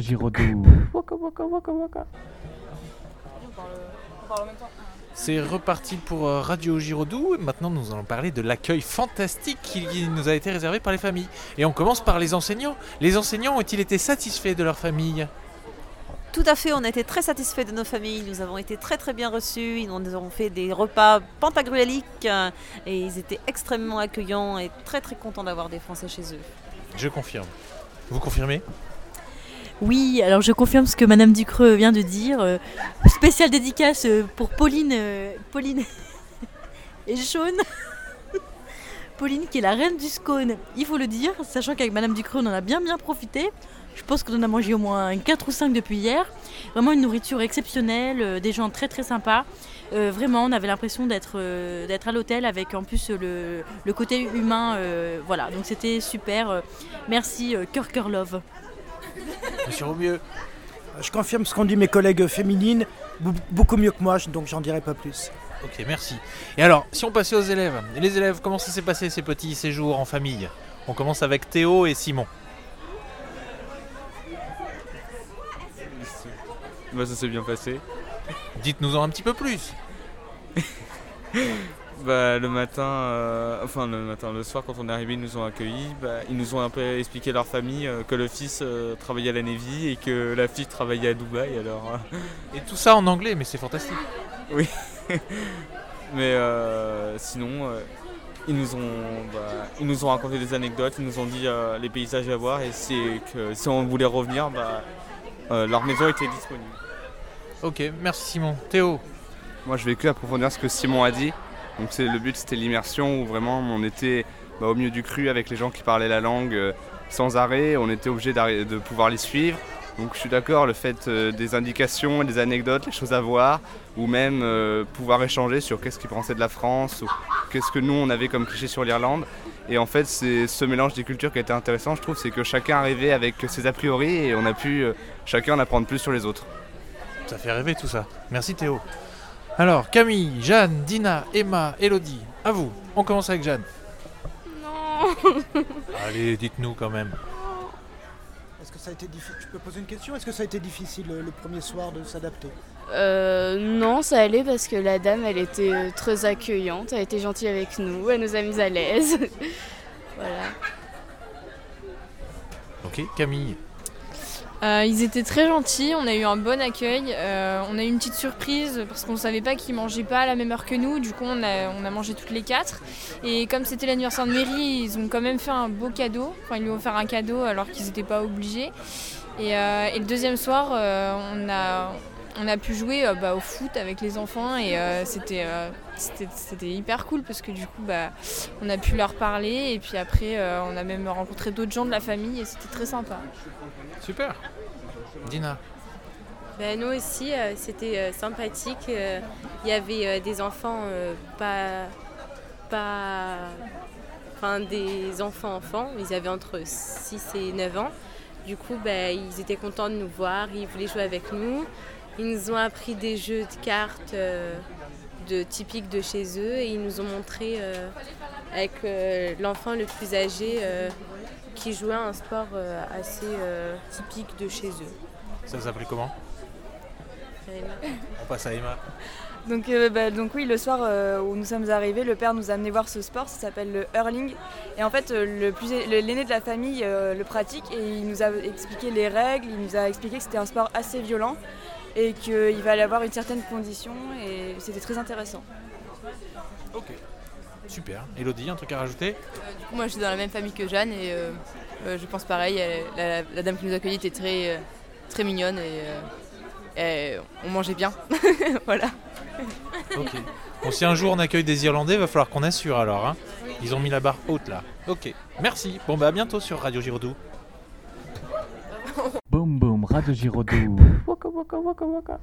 Giraudoux. Waka waka waka waka. C'est reparti pour euh, Radio Giraudoux. Et Maintenant, nous allons parler de l'accueil fantastique qui nous a été réservé par les familles. Et on commence par les enseignants. Les enseignants ont-ils été satisfaits de leur famille? Tout à fait, on a été très satisfaits de nos familles. Nous avons été très très bien reçus. Ils nous ont fait des repas pantagruéliques euh, et ils étaient extrêmement accueillants et très très contents d'avoir des Français chez eux. Je confirme. Vous confirmez? Oui, alors je confirme ce que Madame Ducreux vient de dire. Euh, spéciale dédicace euh, pour Pauline, euh, Pauline et Sean. Pauline qui est la reine du scone, il faut le dire, sachant qu'avec Madame Ducreux on en a bien bien profité. Je pense qu'on en a mangé au moins 4 ou 5 depuis hier. Vraiment une nourriture exceptionnelle, euh, des gens très très sympas. Vraiment, on avait l'impression d'être à l'hôtel avec en plus le, le côté humain. voilà, donc c'était super. Merci, cœur cœur love. Monsieur Romieux Je confirme ce qu'ont dit mes collègues féminines, beaucoup mieux que moi, donc j'en dirai pas plus. Ok, merci. Et alors, si on passait aux élèves, les élèves, comment ça s'est passé ces petits séjours en famille? On commence avec Théo et Simon. Bah, ça s'est bien passé. Dites-nous-en un petit peu plus. Bah, le matin, euh, enfin le matin, le soir quand on est arrivé, ils nous ont accueillis. Bah, ils nous ont un peu expliqué leur famille, euh, que le fils euh, travaillait à la Navy et que la fille travaillait à Dubaï. Alors, euh, Et tout ça en anglais, mais c'est fantastique. mais euh, sinon, euh, ils nous ont, bah, ils nous ont raconté des anecdotes, ils nous ont dit euh, les paysages à voir et c'est que si on voulait revenir, bah, euh, leur maison était disponible. Ok, merci Simon. Théo Moi, je vais que approfondir ce que Simon a dit. Donc, c'est le but, c'était l'immersion où vraiment on était bah, au milieu du cru avec les gens qui parlaient la langue euh, sans arrêt. On était obligé de pouvoir les suivre. Donc, je suis d'accord, le fait euh, des indications, des anecdotes, les choses à voir, ou même euh, pouvoir échanger sur qu'est-ce qu'ils pensaient de la France, ou qu'est-ce que nous on avait comme cliché sur l'Irlande. Et en fait, c'est ce mélange des cultures qui a été intéressant, je trouve, c'est que chacun arrivait avec ses a priori et on a pu chacun en apprendre plus sur les autres. Ça fait rêver tout ça. Merci Théo. Alors, Camille, Jeanne, Dina, Emma, Elodie, à vous. On commence avec Jeanne. Non Allez, dites-nous quand même. Est-ce que ça a été difficile Je peux poser une question? Est-ce que ça a été difficile le, premier soir de s'adapter? Euh, Non, ça allait parce que la dame, elle était euh, très accueillante, elle était gentille avec nous, elle nous a mis à l'aise. voilà. Ok, Camille. Euh, ils étaient très gentils, on a eu un bon accueil. Euh, on a eu une petite surprise parce qu'on ne savait pas qu'ils mangeaient pas à la même heure que nous. Du coup, on a, on a mangé toutes les quatre. Et comme c'était l'anniversaire de mairie, ils ont quand même fait un beau cadeau. Ils lui ont offert un cadeau alors qu'ils n'étaient pas obligés. Et, euh, et le deuxième soir, on, a, on a pu jouer euh, bah, au foot avec les enfants et euh, c'était euh, c'était hyper cool parce que du coup, bah, on a pu leur parler. Et puis après, euh, on a même rencontré d'autres gens de la famille et c'était très sympa. Super. Dina. Ben, nous aussi, euh, c'était euh, sympathique. Euh, Il y avait euh, des enfants euh, pas. pas. Enfin, des enfants-enfants. Ils avaient entre 6 et 9 ans. Du coup, ben, ils étaient contents de nous voir. Ils voulaient jouer avec nous. Ils nous ont appris des jeux de cartes euh, de, typiques de chez eux et ils nous ont montré euh, avec euh, l'enfant le plus âgé euh, qui jouait un sport euh, assez euh, typique de chez eux. Ça s'appelait comment? On passe à Emma. Donc, euh, bah, donc oui, le soir euh, où nous sommes arrivés, le père nous a amené voir ce sport, ça s'appelle le hurling. Et en fait, euh, le plus le- l'aîné de la famille euh, le pratique et il nous a expliqué les règles, il nous a expliqué que c'était un sport assez violent et qu'il fallait avoir une certaine condition et c'était très intéressant. Ok. Super. Elodie, un truc à rajouter? Du coup, moi, je suis dans la même famille que Jeanne et euh, euh, je pense pareil. elle- la, la dame qui nous accueillit était très, euh, très mignonne et, euh, et on mangeait bien. voilà. Ok. Bon, si un jour on accueille des Irlandais, va falloir qu'on assure alors. hein. Ils ont mis la barre haute là. Ok. Merci. Bon, bah à bientôt sur Radio Giraudoux. Boum boum, Radio Giraudoux. Waka waka waka waka.